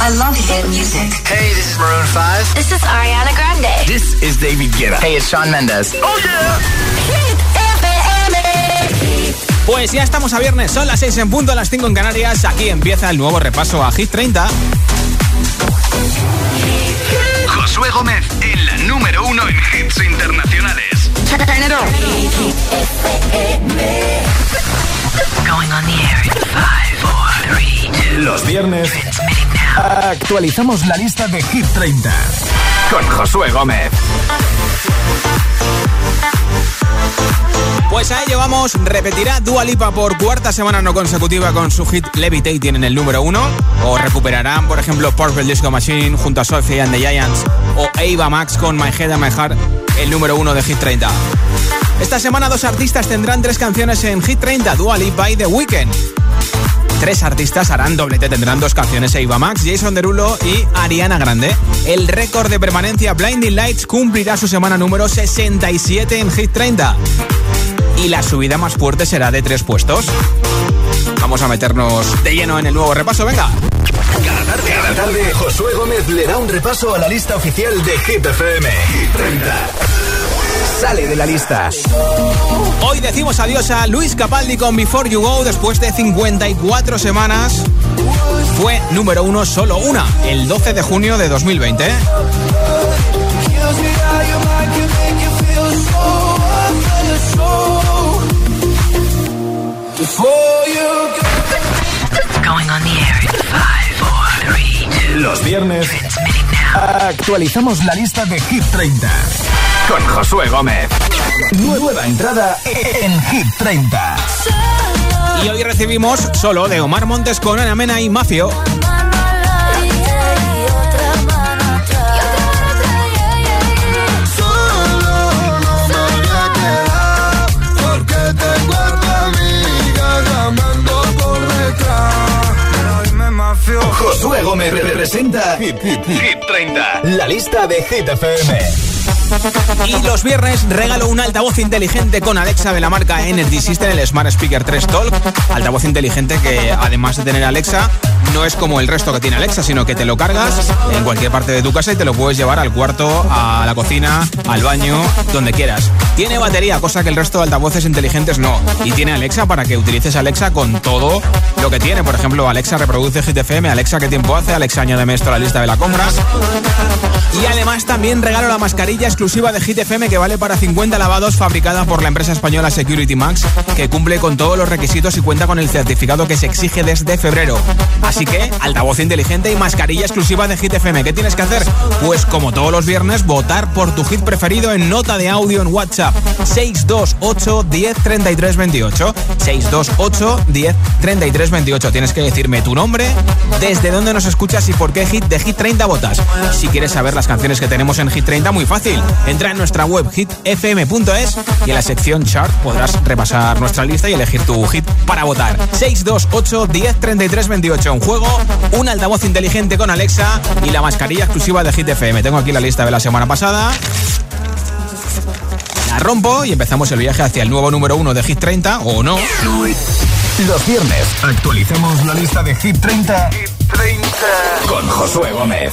I love hit music. Hey, this is Maroon 5. This is Ariana Grande. This is David Guetta. Hey, it's Shawn Mendes. Oh, yeah. Hit FM. Pues ya estamos a viernes, son las 6 en punto, las 5 en Canarias. Aquí empieza el nuevo repaso a Hit 30. Josué Gómez en la número uno en hits internacionales. Going on the air in five, four, three, two. Los viernes. Actualizamos la lista de Hit 30 con Josué Gómez. Pues a ello vamos, repetirá Dua Lipa por cuarta semana no consecutiva con su hit Levitating en el número uno, o recuperarán, por ejemplo, Purple Disco Machine junto a Sophie and the Giants, o Ava Max con My Head and My Heart, el número uno de Hit 30. Esta semana dos artistas tendrán tres canciones en Hit 30, Dua Lipa y The Weeknd. Tres artistas harán doblete, tendrán dos canciones, Ava Max, Jason Derulo y Ariana Grande. El récord de permanencia Blinding Lights cumplirá su semana número 67 en Hit 30 y la subida más fuerte será de tres puestos. Vamos a meternos de lleno en el nuevo repaso, venga. Cada tarde, cada tarde, Josué Gómez le da un repaso a la lista oficial de Hit FM. Hit 30. Sale de la lista. Hoy decimos adiós a Luis Capaldi con Before You Go después de 54 semanas. Fue número uno solo una, el 12 de junio de 2020. Going on the air in five, four, three, two. Los viernes. Actualizamos la lista de Hit 30 con Josué Gómez. Nueva entrada en Hit 30. Y hoy recibimos solo de Omar Montes con Ana Mena y Mafio. Josué Gómez representa Hit, Hit, Hit 30. La lista de Hit FM. Y los viernes regalo un altavoz inteligente con Alexa de la marca Energy System, el Smart Speaker 3 Talk. Altavoz inteligente que además de tener Alexa, no es como el resto que tiene Alexa, sino que te lo cargas en cualquier parte de tu casa y te lo puedes llevar al cuarto, a la cocina, al baño, donde quieras. Tiene batería, cosa que el resto de altavoces inteligentes no. Y tiene Alexa para que utilices Alexa con todo lo que tiene. Por ejemplo, Alexa reproduce Hit FM, Alexa qué tiempo hace, Alexa añádeme esto a la lista de la compra. Y además también regalo la mascarilla exclusiva de Hit FM que vale para 50 lavados fabricada por la empresa española Security Max que cumple con todos los requisitos y cuenta con el certificado que se exige desde febrero. Así que altavoz inteligente y mascarilla exclusiva de Hit FM. ¿Qué tienes que hacer? Pues como todos los viernes votar por tu hit preferido en nota de audio en WhatsApp 628 10 33 28 628 10 33 28. Tienes que decirme tu nombre, desde dónde nos escuchas y por qué hit de Hit 30 votas. Si quieres saber las canciones que tenemos en Hit 30, muy fácil. Entra en nuestra web hitfm.es y en la sección chart podrás repasar nuestra lista y elegir tu hit para votar. 628 10 33 28. En juego, un altavoz inteligente con Alexa y la mascarilla exclusiva de Hit FM. Tengo aquí la lista de la semana pasada. La rompo y empezamos el viaje hacia el nuevo número uno de Hit 30, o no. Los viernes actualizamos la lista de Hit 30, con Josué Gómez.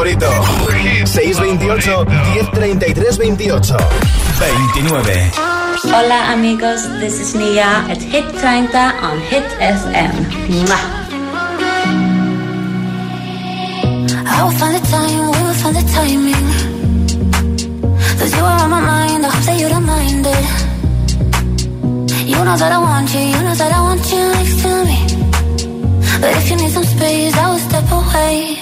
hit favorito. 628 1033 28 29. Hola amigos, this is Nia at Hit 30 on Hit FM. Mwah. I will find the time, we will find the timing. Cause you are on my mind, I hope that you don't mind it. You know that I want you, you know that I want you next to me. But if you need some space, I will step away.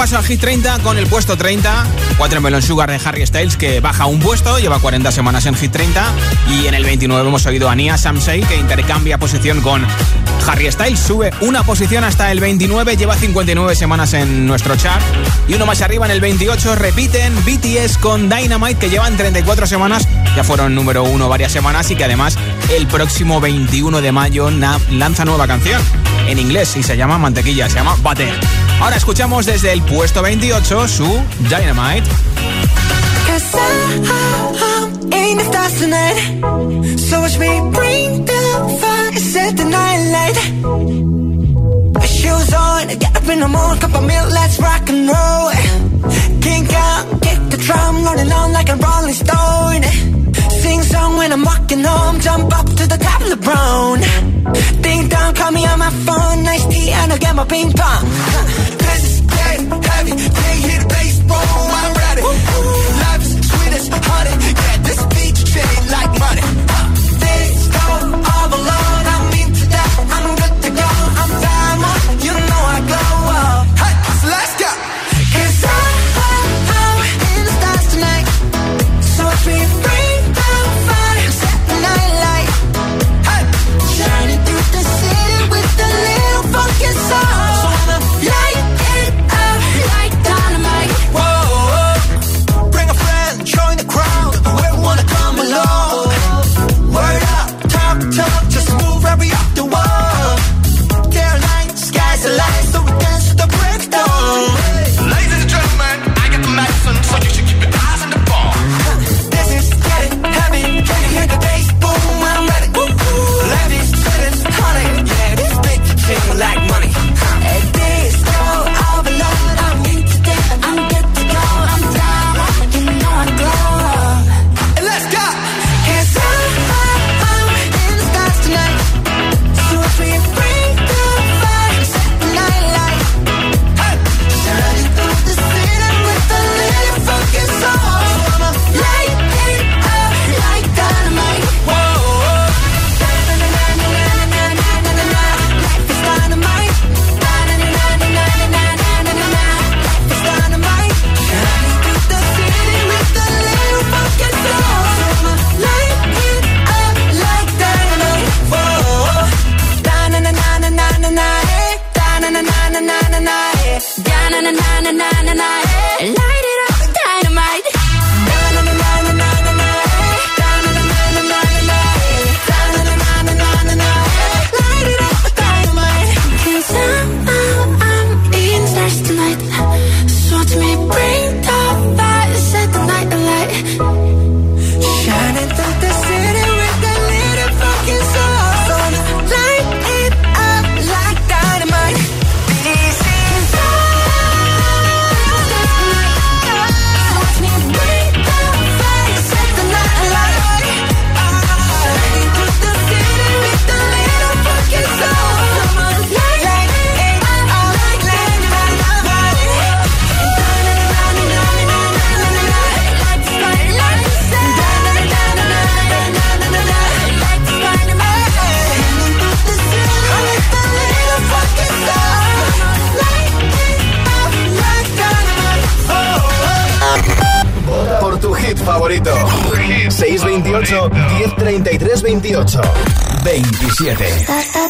repaso al Hit 30 con el puesto 30, Watermelon Sugar de Harry Styles que baja un puesto, lleva 40 semanas en Hit 30 y en el 29 hemos oído a Nia Samsei que intercambia posición con Harry Styles, sube una posición hasta el 29, lleva 59 semanas en nuestro chart. Y uno más arriba en el 28 repiten BTS con Dynamite que llevan 34 semanas, ya fueron número uno varias semanas y que además el próximo 21 de mayo lanza nueva canción. En inglés y se llama Mantequilla, se llama Butter. Ahora escuchamos desde el puesto 28 su Dynamite. Shoes on, get up in the morning, cup of milk, let's rock and roll. Kink out, kick the drum, rolling on like a rolling stone. Sing song when I'm walking home, jump up to the top of the brown. Ding dong, call me on my phone, nice tea, and I'll get my ping pong. savvy. hit the bass, baseball, I'm ready. Life is sweet as honey. Yeah, this beach shade like money. 1033 28 27.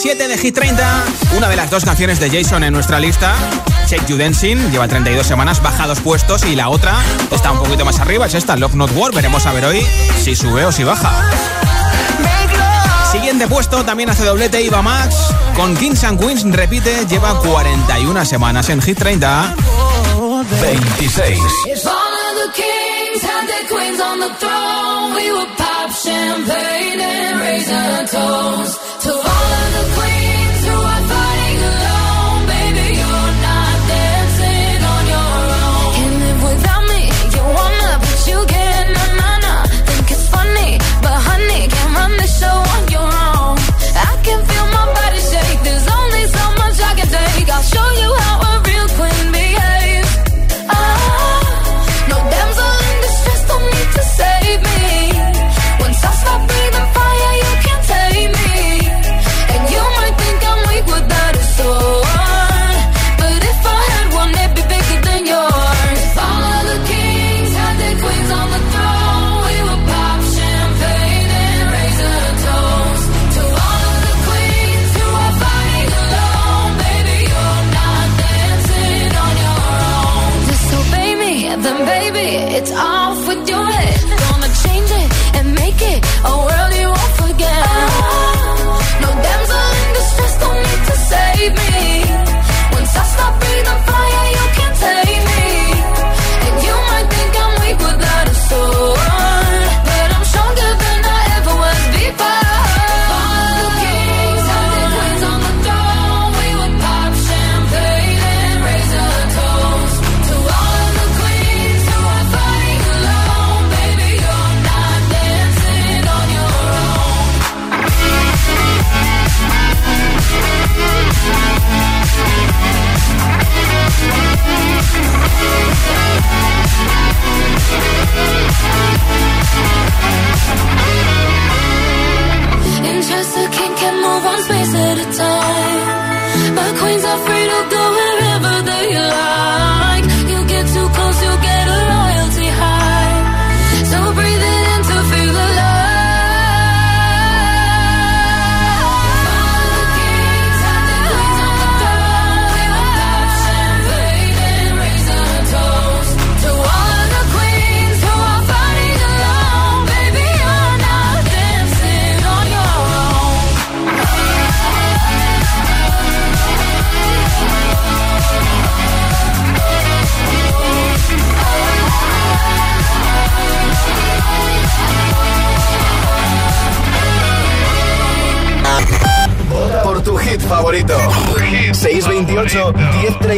27 de Hit 30, una de las dos canciones de Jason en nuestra lista. Check You Dancing lleva 32 semanas, baja dos puestos y la otra está un poquito más arriba, es esta, Love Not War. Veremos a ver hoy si sube o si baja. Siguiente puesto también hace doblete Iba Max con Kings and Queens, repite, lleva 41 semanas en Hit 30. 26.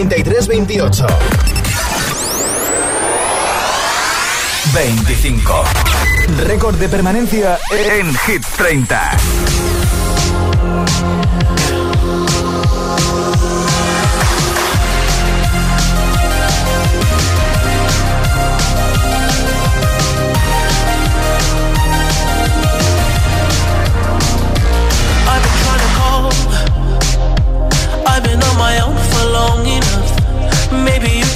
3328 25 Récord de permanencia en Hit 30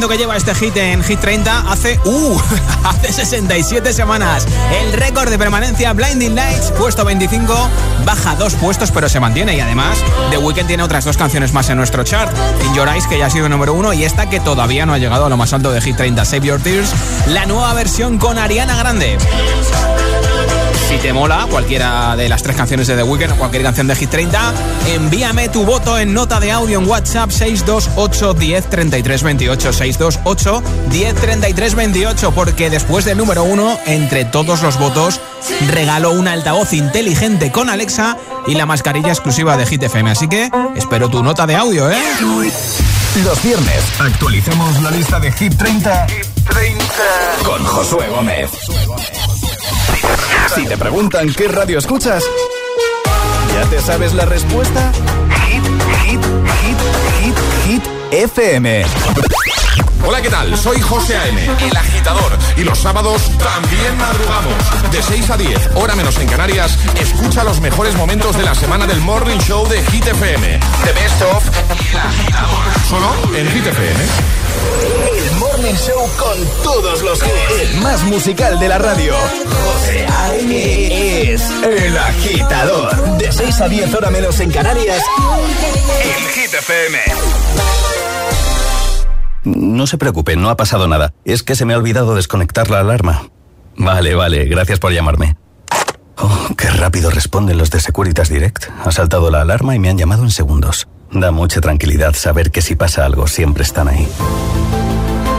touch. ¿Hace cuánto que lleva este hit en Hit 30? Hace, uh, hace 67 semanas. El récord de permanencia Blinding Lights, puesto 25, baja dos puestos pero se mantiene y además The Weeknd tiene otras dos canciones más en nuestro chart. In Your Eyes, que ya ha sido número uno, y esta que todavía no ha llegado a lo más alto de Hit 30, Save Your Tears, la nueva versión con Ariana Grande. Si te mola cualquiera de las tres canciones de The Weeknd o cualquier canción de Hit 30, envíame tu voto en nota de audio en WhatsApp 628 10 33 28 628 10 33 28 porque después del número uno, entre todos los votos, regalo un altavoz inteligente con Alexa y la mascarilla exclusiva de Hit FM. Así que espero tu nota de audio, ¿eh? Los viernes actualizamos la lista de Hit 30, con Josué Gómez. Si te preguntan qué radio escuchas, ¿ya te sabes la respuesta? Hit, hit, hit, hit, hit, FM. Hola, ¿qué tal? Soy José A.M., el agitador. Y los sábados también madrugamos. De 6 a 10, hora menos en Canarias, escucha los mejores momentos de la semana del Morning Show de Hit FM. The Best of El Agitador. Solo en Hit FM. El Morning Show con todos los hits. El más musical de la radio. José A.M. es el agitador. De 6 a 10, hora menos en Canarias. En Hit FM. No se preocupe, no ha pasado nada. Es que se me ha olvidado desconectar la alarma. Vale, vale, gracias por llamarme. Oh, qué rápido responden los de Securitas Direct. Ha saltado la alarma y me han llamado en segundos. Da mucha tranquilidad saber que si pasa algo siempre están ahí.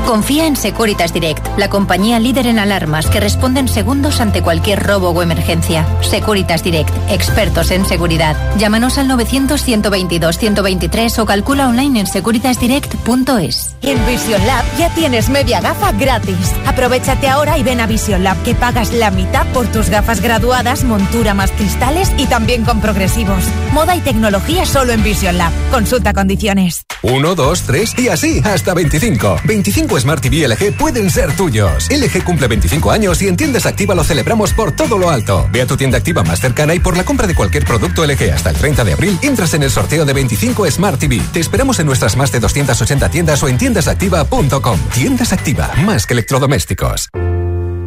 Confía en Securitas Direct, la compañía líder en alarmas que responde en segundos ante cualquier robo o emergencia. Securitas Direct, expertos en seguridad. Llámanos al 900-122-123 o calcula online en securitasdirect.es. En Vision Lab ya tienes media gafa gratis. Aprovechate ahora y ven a Vision Lab que pagas la mitad por tus gafas graduadas, montura más cristales y también con progresivos. Moda y tecnología solo en Vision Lab. Consulta condiciones. 1, 2, 3 y así hasta 25. 25 Smart TV LG pueden ser tuyos. LG cumple 25 años y en tiendas Activa lo celebramos por todo lo alto. Ve a tu tienda Activa más cercana y por la compra de cualquier producto LG hasta el 30 de abril, entras en el sorteo de 25 Smart TV. Te esperamos en nuestras más de 280 tiendas o en tiendasactiva.com. Tiendas Activa, más que electrodomésticos.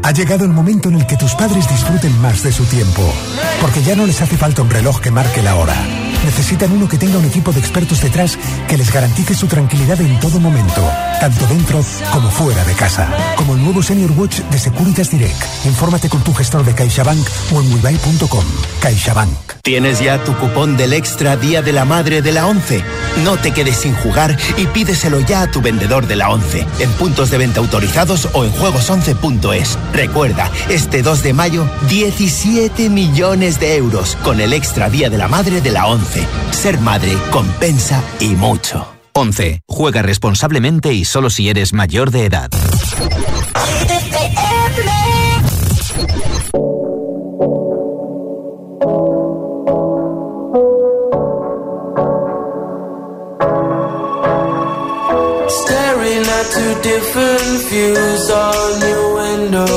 Ha llegado el momento en el que tus padres disfruten más de su tiempo, porque ya no les hace falta un reloj que marque la hora. Necesitan uno que tenga un equipo de expertos detrás que les garantice su tranquilidad en todo momento, tanto dentro como fuera de casa. Como el nuevo Senior Watch de Securitas Direct. Infórmate con tu gestor de CaixaBank o en wibuy.com. CaixaBank. ¿Tienes ya tu cupón del Extra Día de la Madre de la ONCE? No te quedes sin jugar y pídeselo ya a tu vendedor de la ONCE, en puntos de venta autorizados o en juegos11.es. Recuerda, este 2 de mayo, 17 millones de euros con el Extra Día de la Madre de la ONCE. Ser madre compensa y mucho. 11. Juega responsablemente y solo si eres mayor de edad. Staring at two different views on your window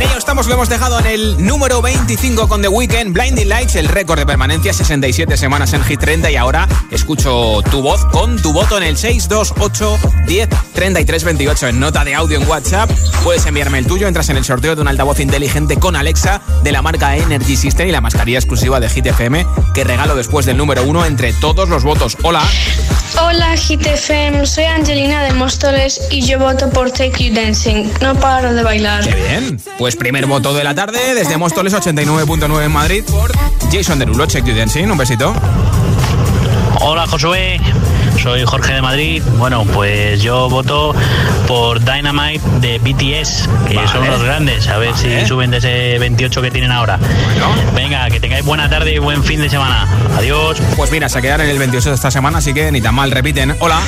En ello estamos, lo hemos dejado en el número 25 con The Weeknd, Blinding Lights, el récord de permanencia, 67 semanas en Hit 30 y ahora escucho tu voz con tu voto en el 628 10 33 28 en nota de audio en WhatsApp. Puedes enviarme el tuyo, entras en el sorteo de un altavoz inteligente con Alexa de la marca Energy System y la mascarilla exclusiva de Hit FM que regalo después del número 1 entre todos los votos. Hola. Hola GTFM, soy Angelina de Móstoles y yo voto por Take You Dancing. No paro de bailar. Qué bien. Pues primer voto de la tarde desde Móstoles 89.9 en Madrid por Jason Derulo, Check You Dancing. Un besito. Hola Josué, soy Jorge de Madrid. Bueno, pues yo voto por Dynamite de BTS, que Vale. son los grandes. A ver Vale. si suben de ese 28 que tienen ahora. Venga, que tengáis buena tarde y buen fin de semana. Adiós. Pues mira, se quedaron en el 28 de esta semana, así que ni tan mal, repiten. Hola.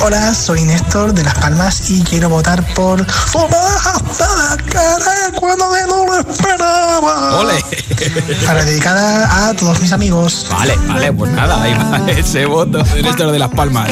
Hola, soy Néstor de Las Palmas y quiero votar por hasta la cara cuando me lo esperaba. Ole. Para dedicada a todos mis amigos. Vale, vale, pues nada, ahí va ese voto de Néstor de Las Palmas.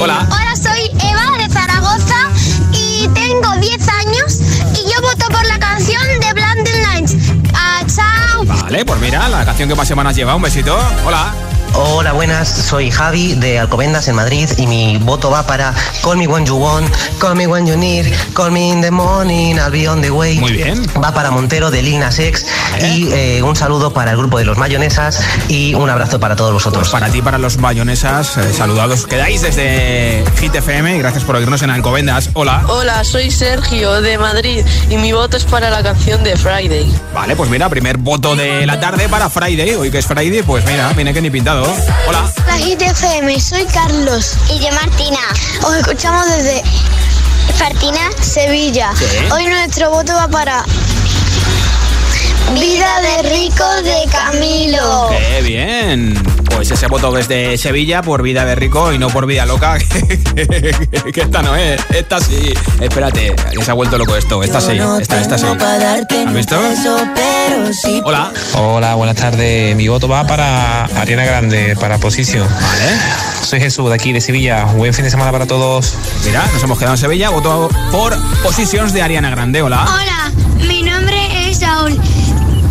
Hola. Hola, soy Eva de Zaragoza y tengo 10 años y yo voto por la canción de Blinding Lights. Ah, chao. Vale, pues mira, la canción que más semanas lleva. Un besito. Hola. Hola, buenas. Soy Javi de Alcobendas en Madrid y mi voto va para Call Me When You Want, Call Me When You Need, Call Me in the Morning, I'll Be on the Way. Muy bien. Va para Montero de Lil Nas X y eh, un saludo para el grupo de los Mayonesas y un abrazo para todos vosotros. Para ti, para los mayonesas, eh, saludados. Quedáis desde Hit FM y gracias por oírnos en Alcobendas. Hola. Hola, soy Sergio de Madrid y mi voto es para la canción de Friday. Vale, pues mira, primer voto de la tarde para Friday. Hoy que es Friday, pues mira, viene que ni pintado. Hola. La Hit FM, soy Carlos. Y yo Martina. Os escuchamos desde Martina, Sevilla. Sí. Hoy nuestro voto va para Vida de Rico de Camilo. ¡Qué bien! Pues ese voto desde Sevilla por vida de rico y no por vida loca. que, que esta no es. Esta sí. Espérate, que se ha vuelto loco esto. Esta sí. Esta, esta sí. ¿Has visto? Hola. Hola, buenas tardes. Mi voto va para Ariana Grande, para Posición. Vale. Soy Jesús de aquí, de Sevilla. Buen fin de semana para todos. Mira, nos hemos quedado en Sevilla. Voto por Positions de Ariana Grande. Hola. Hola, mi nombre es Saúl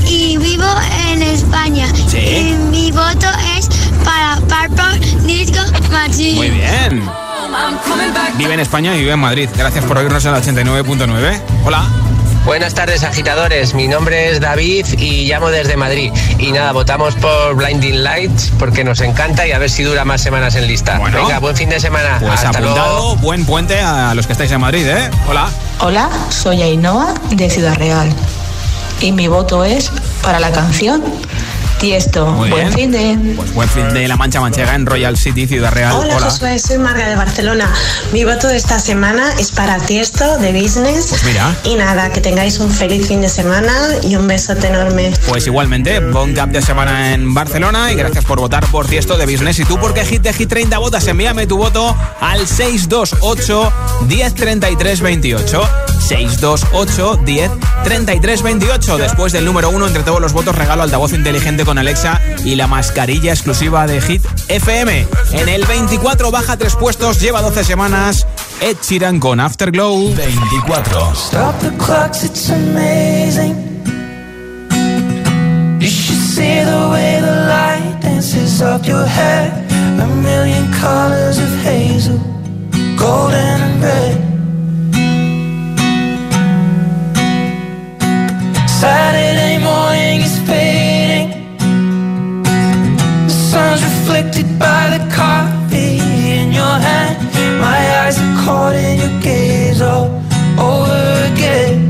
y vivo en España. Sí. Y mi voto es para Purple Disco Machine. Muy bien. Vive en España y vive en Madrid. Gracias por oírnos en la 89.9. Hola. Buenas tardes, agitadores. Mi nombre es David y llamo desde Madrid. Y nada, votamos por Blinding Lights porque nos encanta y a ver si dura más semanas en lista. Bueno. Venga, buen fin de semana. Pues Hasta apuntado, luego. buen puente a los que estáis en Madrid, ¿eh? Hola. Hola, soy Ainhoa de Ciudad Real y mi voto es para la canción Tiesto. Muy Buen fin de... Pues buen fin de la Mancha Manchega en Royal City, Ciudad Real. Hola, Josué, soy Marga de Barcelona. Mi voto de esta semana es para Tiesto de Business. Pues mira. Y nada, que tengáis un feliz fin de semana y un besote enorme. Pues igualmente, bon cap de semana en Barcelona y gracias por votar por Tiesto de Business. Y tú, porque Hit de Hit 30 votas, envíame tu voto al 628 1033 28. 628 10 33 28. Después del número uno entre todos los votos, regalo altavoz inteligente con Alexa y la mascarilla exclusiva de Hit FM. En el 24 baja tres puestos, lleva 12 semanas. Ed Sheeran con Afterglow. 24. Stop the clocks, it's amazing. You should see the way the light dances up your hair. A million colors of hazel, golden and red. By the coffee in your hand. My eyes are caught in your gaze all over again.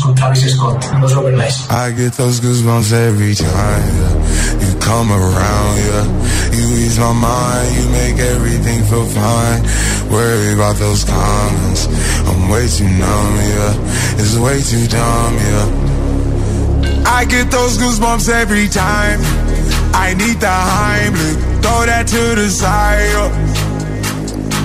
Con Travis Scott. I get those goosebumps every time yeah. you come around, yeah. You ease my mind, you make everything feel fine. Worry about those comments, I'm way too numb, yeah. It's way too dumb, yeah. I get those goosebumps every time. I need the Heimlich, throw that to the side. yeah.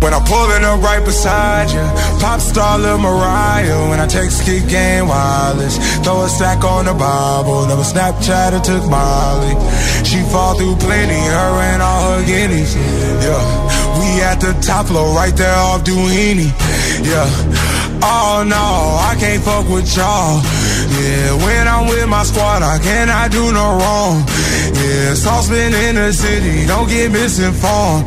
When I'm pulling up right beside you, pop star Lil Mariah. When I take kick game wireless, throw a stack on the Bible. Never Snapchat or took Molly. She fall through plenty, her and all her guineas. Yeah, we at the top floor, right there off Duini. Yeah, oh no, I can't fuck with y'all. Yeah, when I'm with my squad, I cannot do no wrong. Yeah, saucepan in the city, don't get misinformed.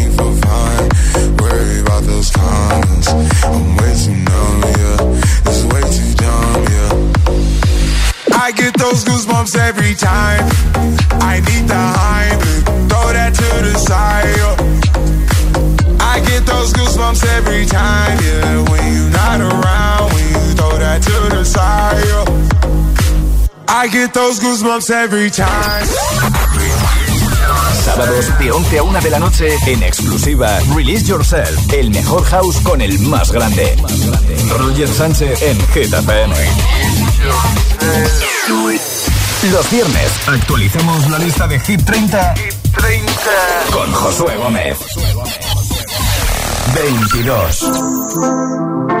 Worry about those comments. I'm way too numb, yeah. It's way too dumb, yeah. I get those goosebumps every time. I need throw that to the side. I get those goosebumps every time, yeah. When you're not around, when you throw that to the side. I get those goosebumps every time. Sábados de 11 a 1 de la noche en exclusiva Release Yourself, el mejor house con el más grande. Roger Sánchez en Hit FM. Los viernes actualizamos la lista de Hit 30, con Josué Gómez. 22.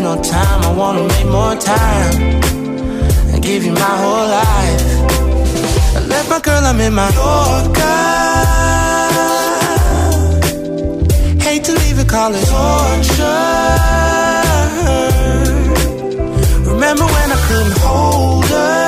There's no time, I wanna make more time and give you my whole life. I left my girl, I'm in my Yorker. Hate to leave it, call it torture. Remember when I couldn't hold her?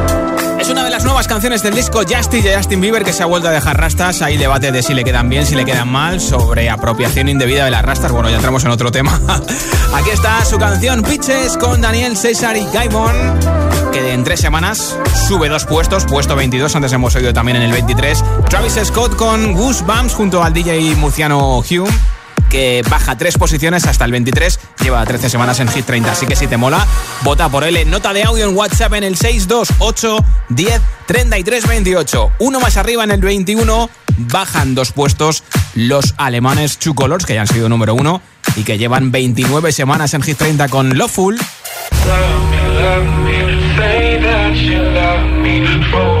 Una de las nuevas canciones del disco Justice de Justin Bieber que se ha vuelto a dejar rastas. Hay debate de si le quedan bien, si le quedan mal, sobre apropiación indebida de las rastas. Bueno, ya entramos en otro tema. Aquí está su canción Pitches con Daniel César y Gaimon, que en tres semanas sube dos puestos, puesto 22, antes hemos oído también en el 23. Travis Scott con Goosebumps junto al DJ Muciano Hume que baja tres posiciones hasta el 23, lleva 13 semanas en Hit 30, así que si te mola, vota por él. Nota de audio en WhatsApp en el 628 10 33 28. Uno más arriba en el 21, bajan dos puestos los alemanes Two Colors, que ya han sido número uno y que llevan 29 semanas en Hit 30 con Loveful. a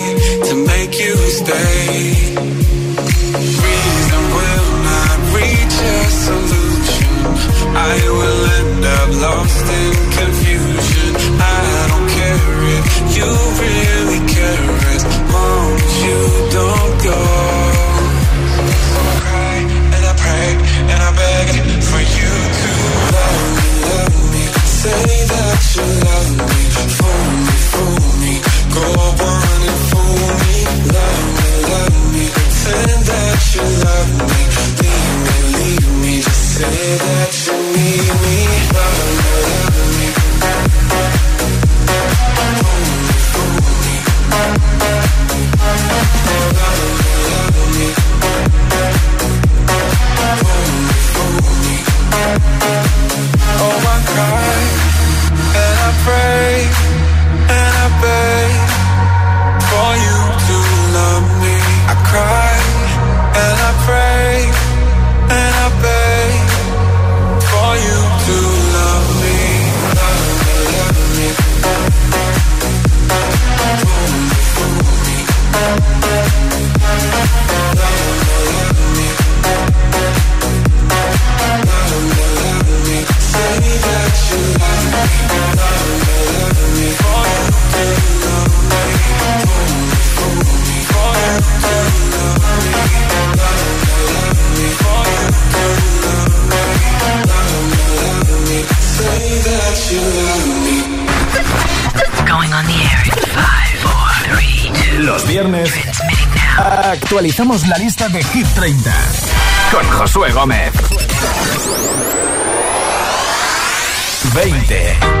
To make you stay. Reason will not reach a solution. I will end up lost in confusion. I don't care if you really care. As long as you don't go Actualizamos la lista de Hit 30 con Josué Gómez. 20.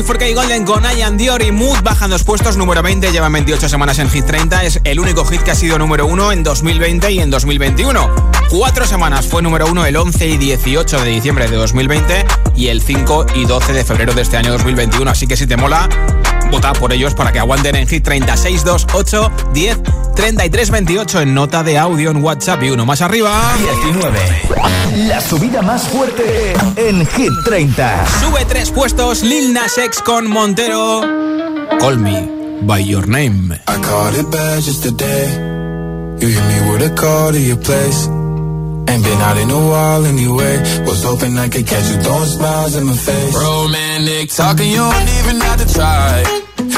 Yeah. 24K Golden con Ian Dior y Mood bajan dos puestos, número 20, llevan 28 semanas en Hit 30, es el único hit que ha sido número 1 en 2020 y en 2021. Cuatro semanas fue número 1 el 11 y 18 de diciembre de 2020 y el 5 y 12 de febrero de este año 2021, así que si te mola, vota por ellos para que aguanten en Hit 30, 6, 2, 8, 10, 33, 28 en nota de audio en WhatsApp y uno más arriba. 19. La subida más fuerte en Hit 30. Sube tres puestos Lil Nas X con Montero. Call me by your name. I caught it bad just today. You hit me with a call to your place. Ain't been out in a while anyway. Was hoping I could catch you throwing smiles in my face. Romantic talking, you don't even have to try.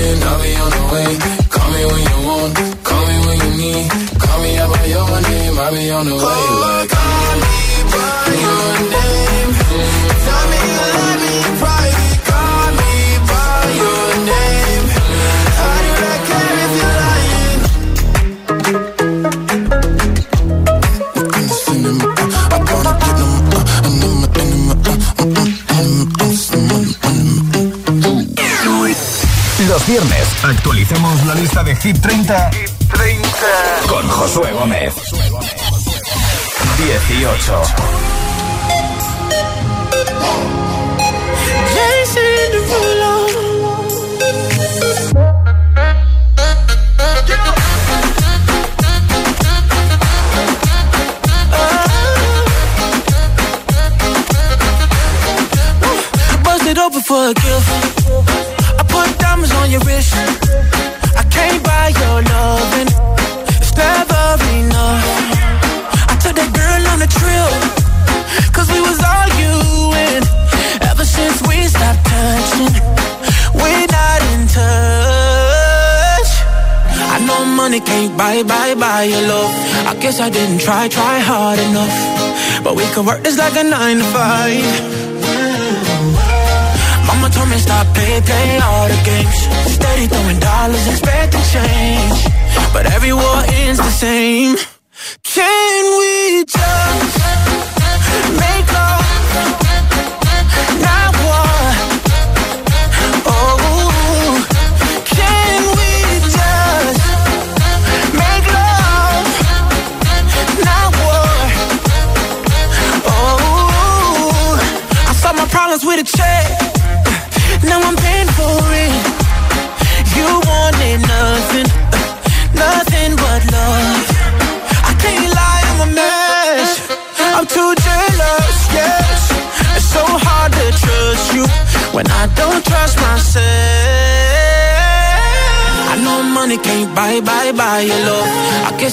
I'll be on the way. Call me when you want, call me when you need. Call me out by your name, I'll be on the way. Viernes actualicemos la lista de Hit 30, con Josué Gómez. 18. Buy, your love. I guess I didn't try, try hard enough. But we could work this like a nine to five. Mama told me stop play, play all the games. Steady throwing dollars, expecting change. But every war ends the same.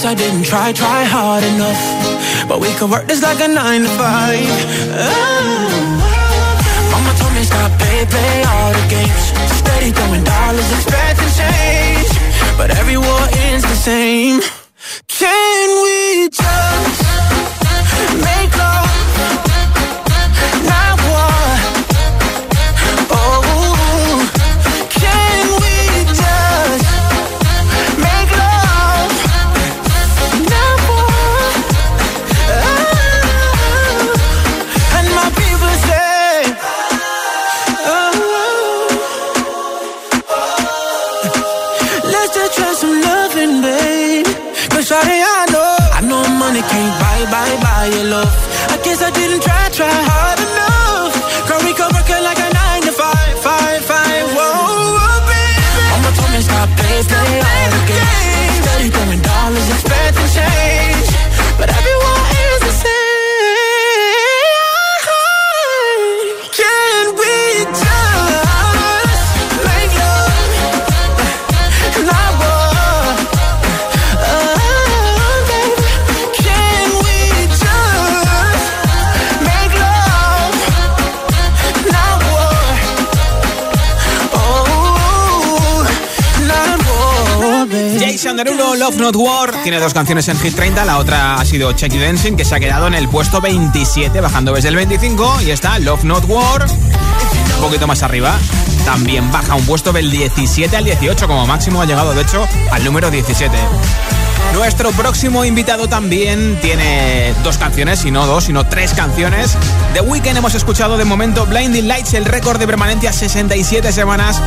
I didn't try, try hard enough. But we could work this like a nine to five. Oh. Mama told me stop, play, play all the games. Steady throwing dollars, expecting change. But every war ends the same. Derulo, Love Not War, tiene dos canciones en Hit 30, la otra ha sido Check You Dancing, que se ha quedado en el puesto 27, bajando desde el 25, y está Love Not War, un poquito más arriba, también baja un puesto del 17 al 18, como máximo ha llegado de hecho al número 17. Nuestro próximo invitado también tiene dos canciones, y no dos, sino tres canciones. The Weeknd hemos escuchado de momento Blinding Lights, el récord de permanencia 67 semanas.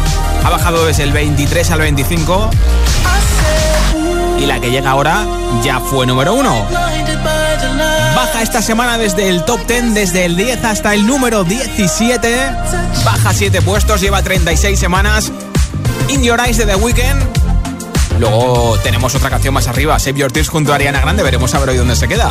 Ha bajado desde el 23 al 25. Y la que llega ahora ya fue número uno. Baja esta semana desde el top 10, desde el 10 hasta el número 17. Baja 7 puestos, lleva 36 semanas. In Your Eyes de The Weeknd. Luego tenemos otra canción más arriba, Save Your Tears junto a Ariana Grande. Veremos a ver hoy dónde se queda.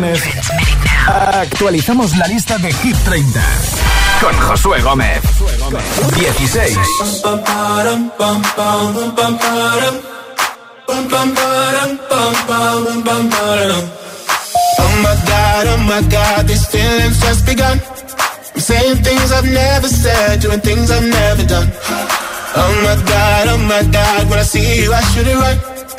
viernes actualizamos la lista de Hit 30 con Josué Gómez. 16. Oh my god, oh my god, these feelings just begun. I'm saying things I've never said, doing things I've never done. Oh my god, oh my god, when I see you, I should it right.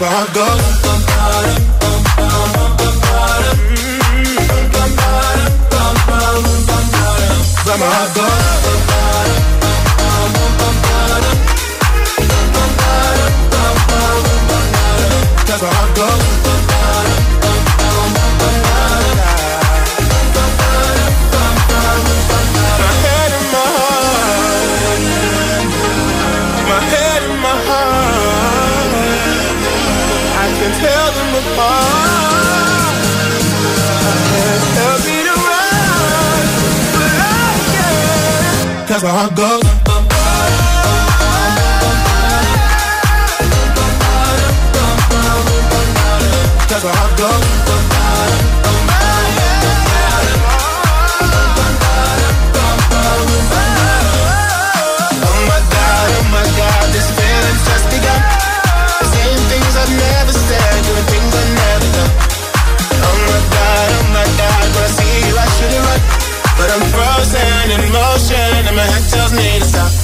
Heart goes. Cause my heart goes. Cause my heart goes. Cause my